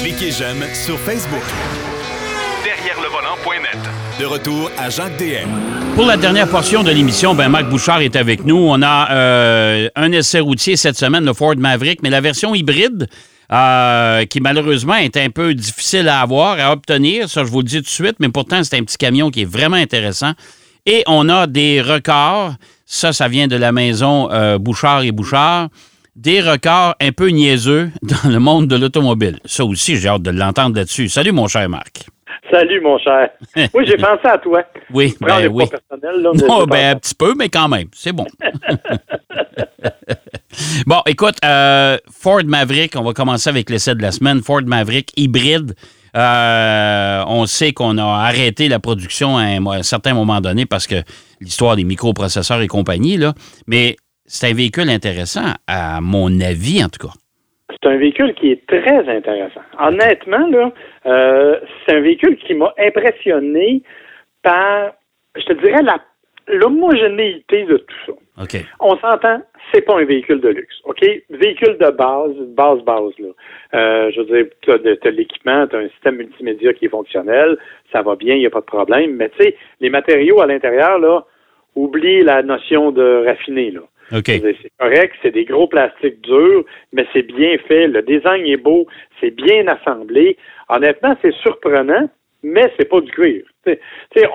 Cliquez j'aime sur Facebook. Derrière le volant.net. De retour à Jacques DM. Pour la dernière portion de l'émission, ben Marc Bouchard est avec nous. On a euh, un essai routier cette semaine, le Ford Maverick, mais la version hybride, euh, qui malheureusement est un peu difficile à avoir, à obtenir. Ça, je vous le dis tout de suite, mais pourtant, c'est un petit camion qui est vraiment intéressant. Et on a des records. Ça, ça vient de la maison euh, Bouchard et Bouchard. Des records un peu niaiseux dans le monde de l'automobile. Ça aussi, j'ai hâte de l'entendre là-dessus. Salut, mon cher Marc. Salut, mon cher. Oui, j'ai pensé à toi. Oui, ben oui. Personnel, là, non, ben, un petit peu, mais quand même, c'est bon. bon, écoute, euh, Ford Maverick, on va commencer avec l'essai de la semaine. Ford Maverick hybride. Euh, on sait qu'on a arrêté la production à un, certain moment donné parce que l'histoire des microprocesseurs et compagnie, là. Mais c'est un véhicule intéressant, à mon avis, en tout cas. C'est un véhicule qui est très intéressant. Honnêtement, là, euh, c'est un véhicule qui m'a impressionné par, je te dirais, la l'homogénéité de tout ça. OK. On s'entend, c'est pas un véhicule de luxe, OK? Véhicule de base, base, base, là. Euh, je veux dire, tu as, l'équipement, tu as un système multimédia qui est fonctionnel, ça va bien, il n'y a pas de problème, mais tu sais, les matériaux à l'intérieur, là, oublie la notion de raffiné, là. C'est correct, c'est des gros plastiques durs, mais c'est bien fait. Le design est beau, c'est bien assemblé. Honnêtement, c'est surprenant, mais c'est pas du cuir.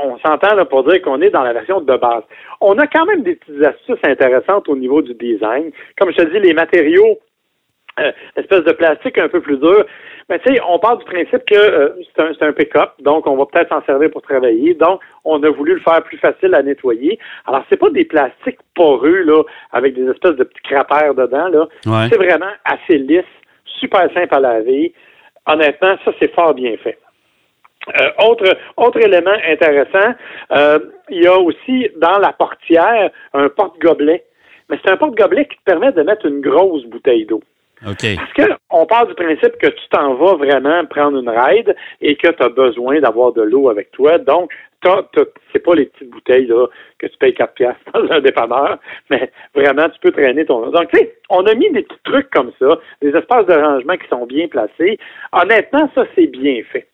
on s'entend là pour dire qu'on est dans la version de base. On a quand même des petites astuces intéressantes au niveau du design. Comme je te dis, les matériaux euh, espèce de plastique un peu plus dur. Mais tu sais, on part du principe que euh, c'est un, pick-up, donc on va peut-être s'en servir pour travailler. Donc, on a voulu le faire plus facile à nettoyer. Alors, c'est pas des plastiques poreux, là, avec des espèces de petits crapères dedans, là. C'est vraiment assez lisse, super simple à laver. Honnêtement, ça, c'est fort bien fait. Euh, autre, autre élément intéressant, il y a aussi dans la portière un porte-gobelet. Mais c'est un porte-gobelet qui te permet de mettre une grosse bouteille d'eau. Parce qu'on part du principe que tu t'en vas vraiment prendre une ride et que tu as besoin d'avoir de l'eau avec toi. Donc, c'est pas les petites bouteilles là, que tu payes 4 piastres dans un dépanneur, mais vraiment, tu peux traîner ton... Donc, tu sais, on a mis des petits trucs comme ça, des espaces de rangement qui sont bien placés. Honnêtement, ça, c'est bien fait.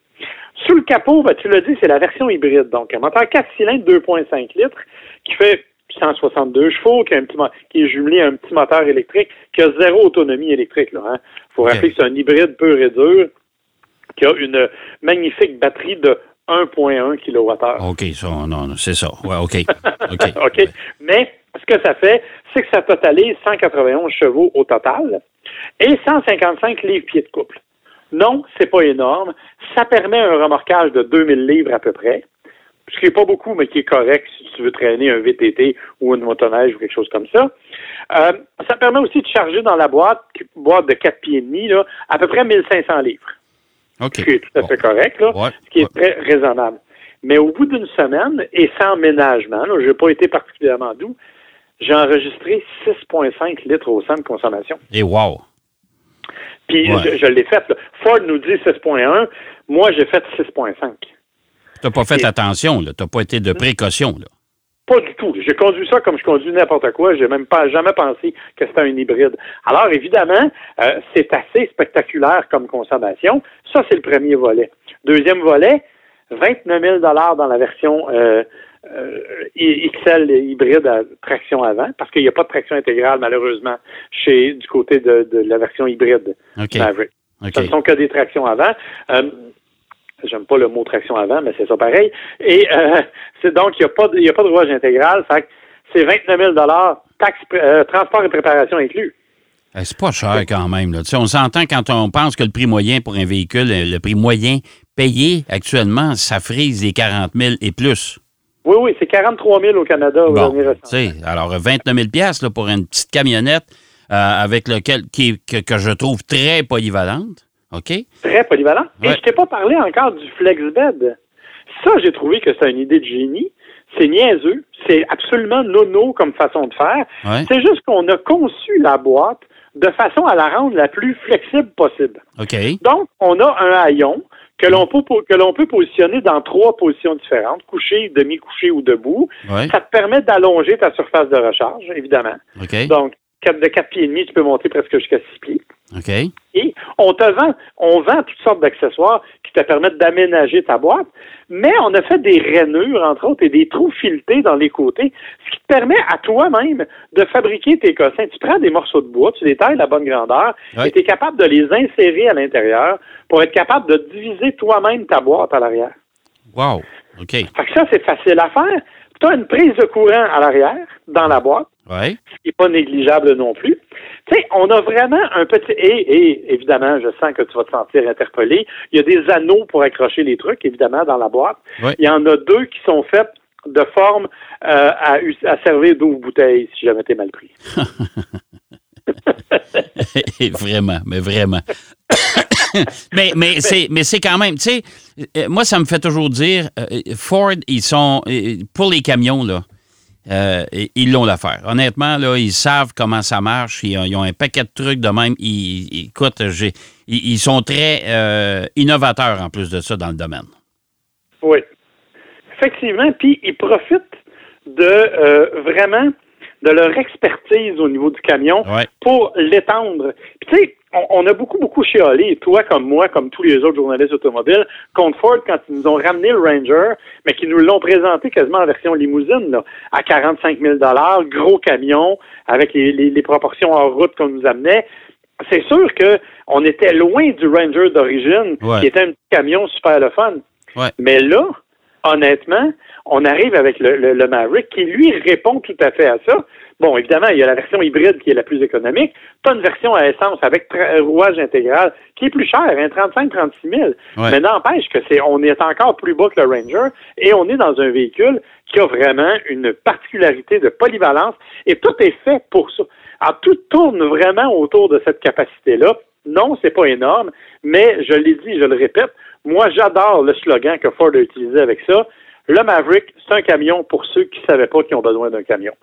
Sous le capot, ben, tu l'as dit, c'est la version hybride. Donc, un moteur 4 cylindres 2,5 litres qui fait 162 chevaux, qui, est jumelé à un petit moteur électrique, qui a zéro autonomie électrique. Il hein. faut rappeler que c'est un hybride pur et dur, qui a une magnifique batterie de 1,1 kWh. OK, ça, non, c'est ça. Ouais, OK. OK. Mais ce que ça fait, c'est que ça totalise 191 chevaux au total et 155 livres-pieds de couple. Non, c'est pas énorme. Ça permet un remorquage de 2000 livres à peu près ce qui n'est pas beaucoup, mais qui est correct si tu veux traîner un VTT ou une motoneige ou quelque chose comme ça. Euh, ça permet aussi de charger dans la boîte, boîte de 4 pieds et demi, là, à peu près 1500 livres. Ce qui est tout à fait correct, là, ce qui est très raisonnable. Mais au bout d'une semaine, et sans ménagement, je n'ai pas été particulièrement doux, j'ai enregistré 6,5 litres au centre de consommation. Et wow! Puis je, je l'ai fait. Ford nous dit 6,1. Moi, j'ai fait 6,5. Tu n'as pas fait attention. Tu n'as pas été de précaution, là. Pas du tout. J'ai conduit ça comme je conduis n'importe quoi. J'ai même pas jamais pensé que c'était un hybride. Alors, évidemment, euh, c'est assez spectaculaire comme consommation. Ça, c'est le premier volet. Deuxième volet, 29 000 dans la version euh, euh, XL hybride à traction avant, parce qu'il n'y a pas de traction intégrale, malheureusement, chez du côté de, la version hybride Maverick. Ce ne sont que des tractions avant. J'aime pas le mot traction avant, mais c'est ça pareil. Et euh, c'est donc, il n'y a, pas de, a pas de rouage intégral. Fait c'est 29 000 taxe, euh, transport et préparation inclus. Eh, c'est pas cher quand même. Là. On s'entend quand on pense que le prix moyen pour un véhicule, le prix moyen payé actuellement, ça frise les 40 000 et plus. Oui, oui, c'est 43 000 au Canada. Bon, alors 29 000 là, pour une petite camionnette euh, avec lequel qui, que, je trouve très polyvalente. OK? Très polyvalent. Et je t'ai pas parlé encore du FlexBed. Ça, j'ai trouvé que c'est une idée de génie. C'est niaiseux. C'est absolument nono comme façon de faire. C'est juste qu'on a conçu la boîte de façon à la rendre la plus flexible possible. OK. Donc, on a un haillon que l'on peut, que l'on peut positionner dans trois positions différentes, couché, demi-couché ou debout. Ça te permet d'allonger ta surface de recharge, évidemment. OK. Donc, de 4 pieds et demi, tu peux monter presque jusqu'à 6 pieds. OK. Et on te vend, on vend toutes sortes d'accessoires qui te permettent d'aménager ta boîte, mais on a fait des rainures, entre autres, et des trous filetés dans les côtés, ce qui te permet à toi-même de fabriquer tes cossins. Tu prends des morceaux de bois, tu les tailles à la bonne grandeur, et tu es capable de les insérer à l'intérieur pour être capable de diviser toi-même ta boîte à l'arrière. Wow. OK. Fait que ça, c'est facile à faire. Tu as une prise de courant à l'arrière, dans la boîte, Ouais. ce qui n'est pas négligeable non plus. Tu sais, on a vraiment un petit... Et, et évidemment, je sens que tu vas te sentir interpellé. Il y a des anneaux pour accrocher les trucs, évidemment, dans la boîte. Il y en a deux qui sont faits de forme euh, à, servir d'ouvre bouteille, si jamais t'es mal pris. vraiment, mais vraiment. mais mais c'est mais c'est quand même, tu sais, euh, moi ça me fait toujours dire, euh, Ford, ils sont pour les camions là. Euh, ils l'ont l'affaire. Honnêtement, là, ils savent comment ça marche. Ils ont, ils ont un paquet de trucs de même. Ils, ils- écoute, ils, ils sont très euh, innovateurs en plus de ça dans le domaine. Oui. Effectivement, puis ils profitent de euh, vraiment de leur expertise au niveau du camion Ouais. pour l'étendre. Puis tu sais, on, on a beaucoup, beaucoup chialé, toi comme moi, comme tous les autres journalistes automobiles, contre Ford quand ils nous ont ramené le Ranger, mais qu'ils nous l'ont présenté quasiment en version limousine, là, à 45 000 gros camion, avec les, les- les proportions en route qu'on nous amenait. C'est sûr que on était loin du Ranger d'origine, Ouais. qui était un petit camion super le fun. Ouais. Mais là, honnêtement, on arrive avec le, le- le Maverick qui, lui, répond tout à fait à ça. Bon, évidemment, il y a la version hybride qui est la plus économique. Tu as une version à essence avec tra- rouage intégral qui est plus cher, hein, 35-36 000. Ouais. Mais n'empêche que c'est, on est encore plus bas que le Ranger et on est dans un véhicule qui a vraiment une particularité de polyvalence et tout est fait pour ça. Alors, tout tourne vraiment autour de cette capacité-là. Non, c'est pas énorme, mais je l'ai dit, je le répète, moi, j'adore le slogan que Ford a utilisé avec ça. Le Maverick, c'est un camion pour ceux qui ne savaient pas qu'ils ont besoin d'un camion.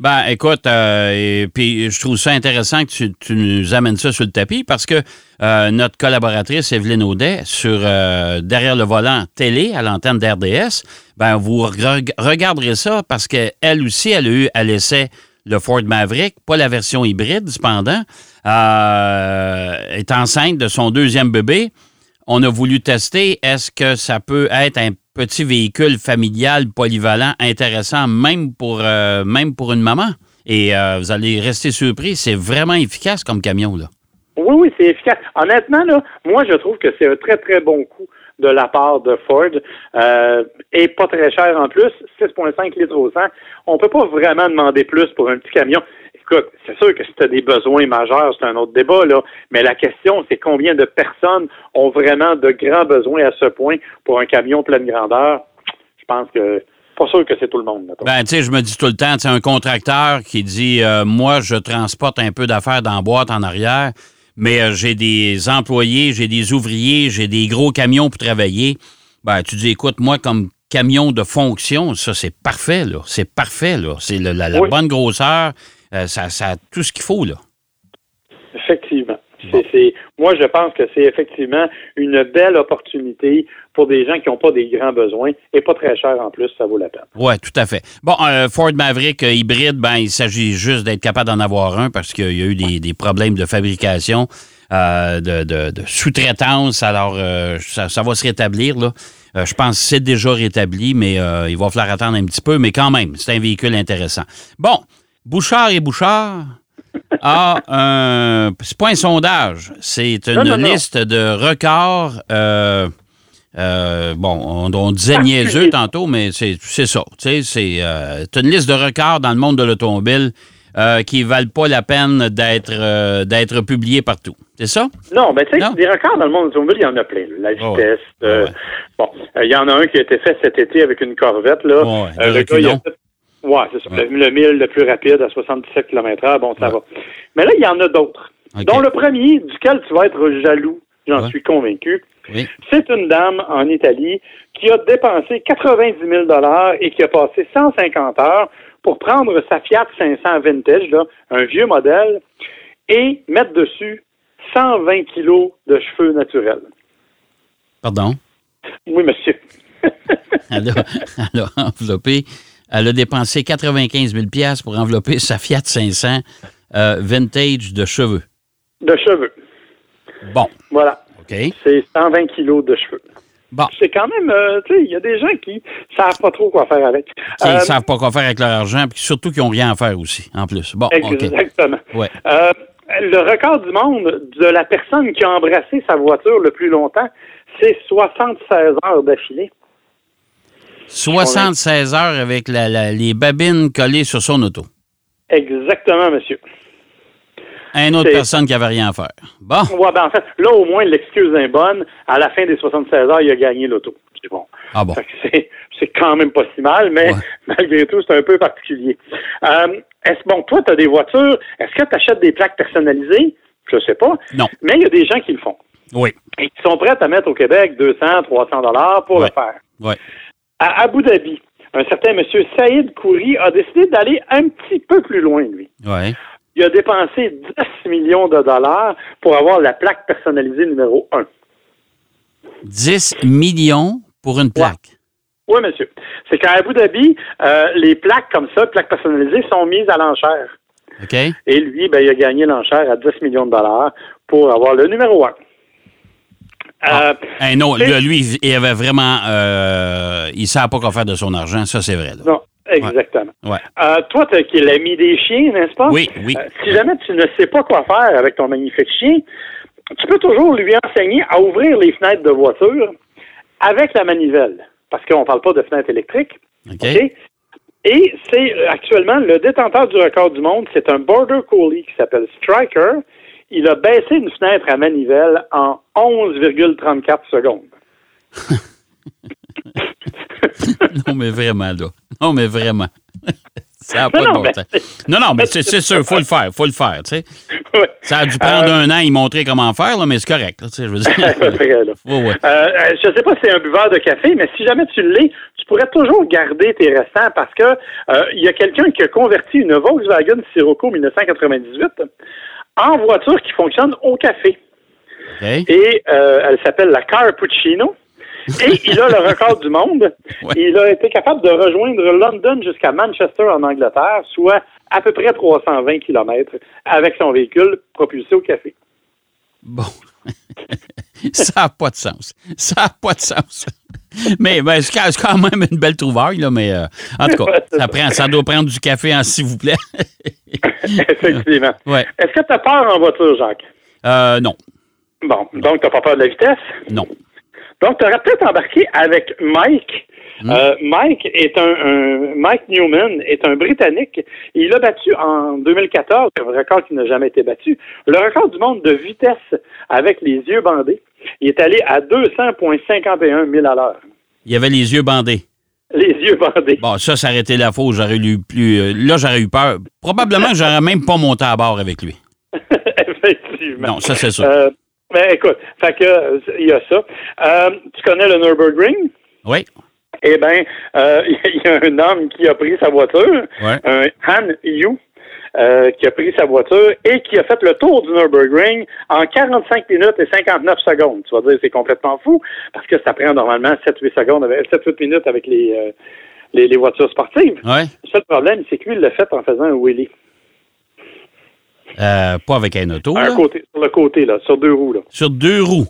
Ben, écoute, euh, et puis je trouve ça intéressant que tu, nous amènes ça sur le tapis parce que euh, notre collaboratrice Evelyne Audet, sur euh, derrière le volant télé à l'antenne d'RDS, ben vous reg- regarderez ça parce qu'elle aussi, elle a eu à l'essai le Ford Maverick, pas la version hybride cependant, euh, est enceinte de son deuxième bébé. On a voulu tester, est-ce que ça peut être un petit véhicule familial polyvalent intéressant même pour, euh, même pour une maman? Et euh, vous allez rester surpris, c'est vraiment efficace comme camion, là. Oui, oui, c'est efficace. Honnêtement, là, moi, je trouve que c'est un très, très bon coup de la part de Ford. Euh, et pas très cher en plus, 6,5 litres au 100. On peut pas vraiment demander plus pour un petit camion. Écoute, c'est sûr que si tu as des besoins majeurs, c'est un autre débat, là. Mais la question, c'est combien de personnes ont vraiment de grands besoins à ce point pour un camion pleine grandeur? Je pense que pas sûr que c'est tout le monde. mettons. Ben, tu sais, je me dis tout le temps, tu un contracteur qui dit euh, Moi, je transporte un peu d'affaires dans la boîte en arrière, mais euh, j'ai des employés, j'ai des ouvriers, j'ai des gros camions pour travailler. Ben, tu dis Écoute, moi, comme camion de fonction, ça, c'est parfait, là. C'est parfait, là. C'est la, la Oui. bonne grosseur, euh, ça, ça a tout ce qu'il faut, là. Effectivement. C'est- c'est- moi, je pense que c'est effectivement une belle opportunité pour des gens qui n'ont pas des grands besoins et pas très cher en plus, ça vaut la peine. Oui, tout à fait. Bon, euh, Ford Maverick euh, hybride, ben, il s'agit juste d'être capable d'en avoir un parce qu'il y a eu des, des problèmes de fabrication, euh, de, de- de sous-traitance. Alors, ça, ça va se rétablir. Là. Je pense que c'est déjà rétabli, mais il va falloir attendre un petit peu. Mais quand même, c'est un véhicule intéressant. Bon, Bouchard et Bouchard a un. C'est pas un sondage, c'est une Non, non, non. liste de records. euh, euh, bon, on, on disait niaiseux tantôt, mais c'est c'est ça. C'est euh, t'as une liste de records dans le monde de l'automobile euh, qui valent pas la peine d'être euh, d'être publiés partout. C'est ça? Non, ben tu sais, des records dans le monde automobile, il y en a plein. La Oh, vitesse. ouais. euh, Ouais. Bon, il y en a un qui a été fait cet été avec une Corvette. Là. Ouais, ouais, de le gars, il a reculons. fait- Ouais, c'est ça. Ouais. Le, le mille le plus rapide à 77 km/h, bon, ça Ouais. va. Mais là, il y en a d'autres. Dont le premier, duquel tu vas être jaloux, j'en Ouais. suis convaincu. Oui. C'est une dame en Italie qui a dépensé 90 000 et qui a passé 150 heures pour prendre sa Fiat 500 Vintage, là, un vieux modèle, et mettre dessus 120 kilos de cheveux naturels. Pardon? Oui, monsieur. Elle a, elle a enveloppé, elle a dépensé 95 000 pour envelopper sa Fiat 500 euh, vintage de cheveux. de cheveux. Bon. Voilà. OK. C'est 120 kilos de cheveux. Bon. C'est quand même, euh, tu sais, il y a des gens qui savent pas trop quoi faire avec. Ils Euh, ne savent pas quoi faire avec leur argent, puis surtout qu'ils n'ont rien à faire aussi, en plus. Bon, OK. Exactement. Ouais. Euh, le record du monde de la personne qui a embrassé sa voiture le plus longtemps, c'est 76 heures d'affilée. 76 heures avec la- la- les babines collées sur son auto. Exactement, monsieur. Une autre personne qui n'avait rien à faire. Bon. Ouais, ben, en fait, là, au moins, l'excuse est bonne. À la fin des 76 heures, il a gagné l'auto. C'est bon. Ah bon. C'est, c'est quand même pas si mal, mais Ouais. malgré tout, c'est un peu particulier. Euh, est-ce bon, toi, tu as des voitures, est-ce que tu achètes des plaques personnalisées? Je sais pas. Non. Mais il y a des gens qui le font. Oui. Et qui sont prêts à mettre au Québec 200, 300 dollars pour Ouais. le faire. Oui. À Abu Dhabi, un certain monsieur Saïd Kouri a décidé d'aller un petit peu plus loin, lui. Il a dépensé 10 millions de dollars pour avoir la plaque personnalisée numéro 1. 10 millions pour une plaque. Oui, monsieur. C'est qu'à Abu Dhabi, euh, les plaques comme ça, plaques personnalisées, sont mises à l'enchère. OK? Et lui, ben, il a gagné l'enchère à 10 millions de dollars pour avoir le numéro 1. Euh, Un autre, c'est- là, lui, il avait vraiment. euh, il ne savait pas quoi faire de son argent, ça, c'est vrai. là. non, exactement. Ouais. Euh, toi, qui es l'ami des chiens, n'est-ce pas? Oui, oui. Euh, si jamais tu ne sais pas quoi faire avec ton magnifique chien, tu peux toujours lui enseigner à ouvrir les fenêtres de voiture avec la manivelle. Parce qu'on ne parle pas de fenêtre électrique. OK? Et c'est euh, actuellement le détenteur du record du monde, c'est un Border Collie qui s'appelle Striker. Il a baissé une fenêtre à manivelle en 11,34 secondes. non, mais vraiment, là. Non, mais vraiment. ça n'a pas Non, de bon sens. Non, non, mais c'est sûr, il faut le faire, faut le faire, tu sais. Ça a dû prendre Euh, un an, y montrer comment faire, là, mais c'est correct, là, tu sais, je veux dire. Là. Ouais. Euh, euh, je ne sais pas si c'est un buveur de café, mais si jamais tu l'es, tu pourrais toujours garder tes restants parce que euh, il y a quelqu'un qui a converti une Volkswagen Sirocco 1998 en voiture qui fonctionne au café. Et euh, elle s'appelle la Carpuccino. Et il a le record du monde. Ouais. Il a été capable de rejoindre London jusqu'à Manchester en Angleterre, soit à peu près 320 km avec son véhicule propulsé au café. Bon. ça n'a pas de sens. Ça n'a pas de sens. Mais ben, c'est quand- même une belle trouvaille, là, mais euh, en tout cas, ça, prend, ça doit prendre du café, en s'il vous plaît. Effectivement. ouais. Est-ce que tu as peur en voiture, Jacques? Euh, non. Bon, donc tu n'as pas peur de la vitesse? Non. Donc, tu aurais peut-être embarqué avec Mike. Hmm. Euh, Mike est un, un- Mike Newman est un Britannique. Il a battu en 2014 un record qui n'a jamais été battu. Le record du monde de vitesse avec les yeux bandés. Il est allé à 200,51 000 à l'heure. Il y avait les yeux bandés. Les yeux bandés. Bon, ça, ça aurait été la faute. J'aurais eu plus. euh, là, j'aurais eu peur. Probablement que j'aurais même pas monté à bord avec lui. Effectivement. Non, ça, c'est sûr. Euh, ben, écoute, fait que, il y a ça. Euh, tu connais le Nürburgring? Oui. Eh bien, euh, il y a un homme qui a pris sa voiture, Ouais. un Han Yu, euh, qui a pris sa voiture et qui a fait le tour du Nürburgring en 45 minutes et 59 secondes. Tu vas dire c'est complètement fou parce que ça prend normalement 7-8 secondes, avec 7-8 minutes avec les, euh, les, les voitures sportives. Ouais. Le seul problème, c'est que lui, il l'a fait en faisant un wheelie. Euh, pas avec un auto, Un là. côté, sur le côté, là, sur deux roues. Là. Sur deux roues.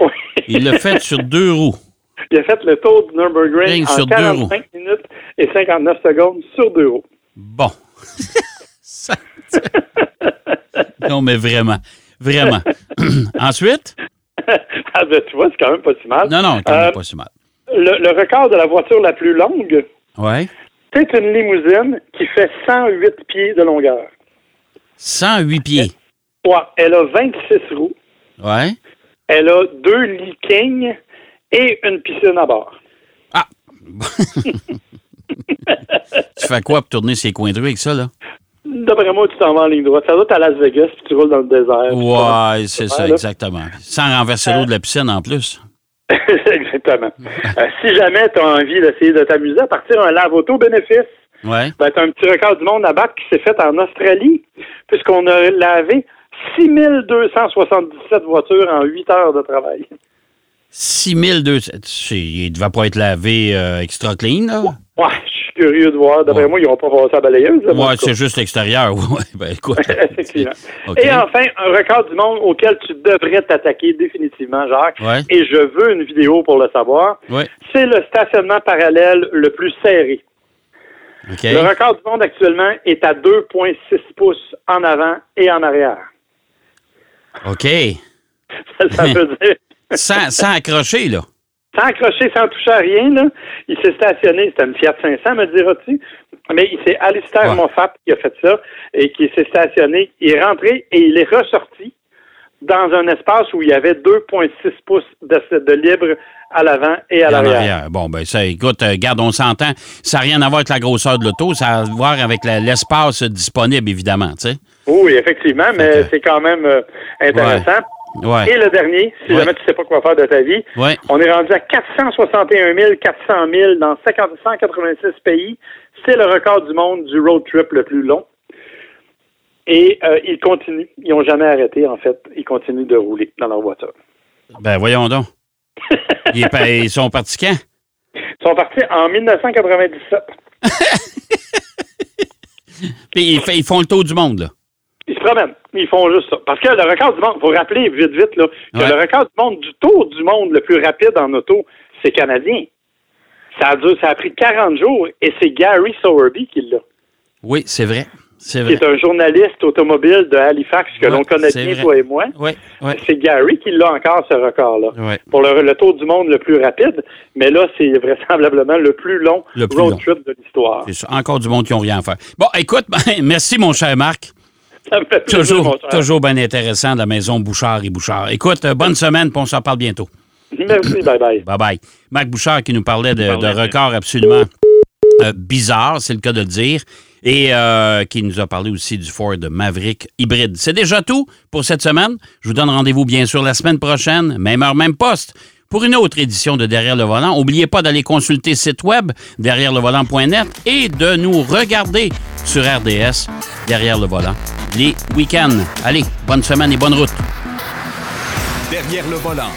Oui. Il l'a fait sur deux roues. Il a fait le tour du Nürburgring Ring en sur deux 45 minutes et 59 secondes sur deux roues. Bon. Ça- non, mais vraiment. Vraiment. Ensuite? ah ben, tu vois, c'est quand même pas si mal. Non, non, quand même Euh, pas si mal. le, le record de la voiture la plus longue, Ouais. c'est une limousine qui fait 108 pieds de longueur. 108 pieds. Ouais, elle a 26 roues, Ouais. elle a deux lits king et une piscine à bord. Ah! tu fais quoi pour tourner ces coins de rue avec ça, là? D'après moi, tu t'en vas en ligne droite. Ça doit être à Las Vegas, puis tu roules dans le désert. Ouais, c'est ça, là. exactement. Sans renverser l'eau de la piscine en plus. Exactement. Euh, si jamais tu as envie d'essayer de t'amuser à partir un lave-auto bénéfice, Ouais. ben, tu as un petit record du monde à battre qui s'est fait en Australie, puisqu'on a lavé 6277 voitures en 8 heures de travail. 6200. tu sais, Il ne devait pas être lavé euh, extra clean, là. Ouais, je- curieux de voir. D'après moi, ils n'ont pas passé à balayeuse. Oui, c'est juste l'extérieur. Ouais, ben, écoute. Effectivement. Et enfin, un record du monde auquel tu devrais t'attaquer définitivement, Jacques. Et je veux une vidéo pour le savoir. C'est le stationnement parallèle le plus serré. Le record du monde actuellement est à 2,6 pouces en avant et en arrière. OK. ça, veut dire. Sans, sans accrocher, là sans accrocher, sans toucher à rien, là, il s'est stationné, c'était une Fiat 500, me diras-tu, mais il s'est Alistair Moffat qui a fait ça, et qui s'est stationné, il est rentré et il est ressorti dans un espace où il y avait 2,6 pouces de, libre à l'avant et à l'arrière. Bon, ben ça, écoute, euh, garde, on s'entend. Ça n'a rien à voir avec la grosseur de l'auto, ça a à voir avec l'espace disponible, évidemment, tu sais. Oui, effectivement, mais c'est quand même euh, intéressant. Et le dernier, si jamais tu ne sais pas quoi faire de ta vie, on est rendu à 461 400 000 dans 186 pays. C'est le record du monde du road trip le plus long. Et euh, ils continuent. Ils n'ont jamais arrêté, en fait. Ils continuent de rouler dans leur voiture. Ben, voyons donc. ils, sont partis quand? Ils sont partis en 1997. Puis ils font le tour du monde, là. Se promènent. Ils font juste ça. Parce que le record du monde, il faut rappeler vite, vite, là, que le record du monde, du tour du monde le plus rapide en auto, c'est canadien. Ça a, ça a pris 40 jours et c'est Gary Sowerby qui l'a. Oui, c'est vrai. C'est Qui est un journaliste automobile de Halifax que l'on connaît bien, toi et moi. Oui, C'est Gary qui l'a encore, ce record-là. Pour le, tour du monde le plus rapide. Mais là, c'est vraisemblablement le plus long road trip de l'histoire. Encore du monde qui n'ont rien à faire. Bon, écoute, merci, mon cher Marc. Ça me fait toujours, toujours bien intéressant de la maison Bouchard et Bouchard. Écoute, euh, bonne semaine, puis on s'en parle bientôt. Merci, bye bye. Bye bye. Marc Bouchard qui nous parlait de, records absolument euh, bizarres, c'est le cas de le dire, et euh, qui nous a parlé aussi du Ford Maverick hybride. C'est déjà tout pour cette semaine. Je vous donne rendez-vous bien sûr la semaine prochaine, même heure, même poste pour une autre édition de Derrière le volant. N'oubliez pas d'aller consulter le site web derrière le volant.net et de nous regarder sur RDS derrière le volant les week-ends. Allez, bonne semaine et bonne route. Derrière le volant.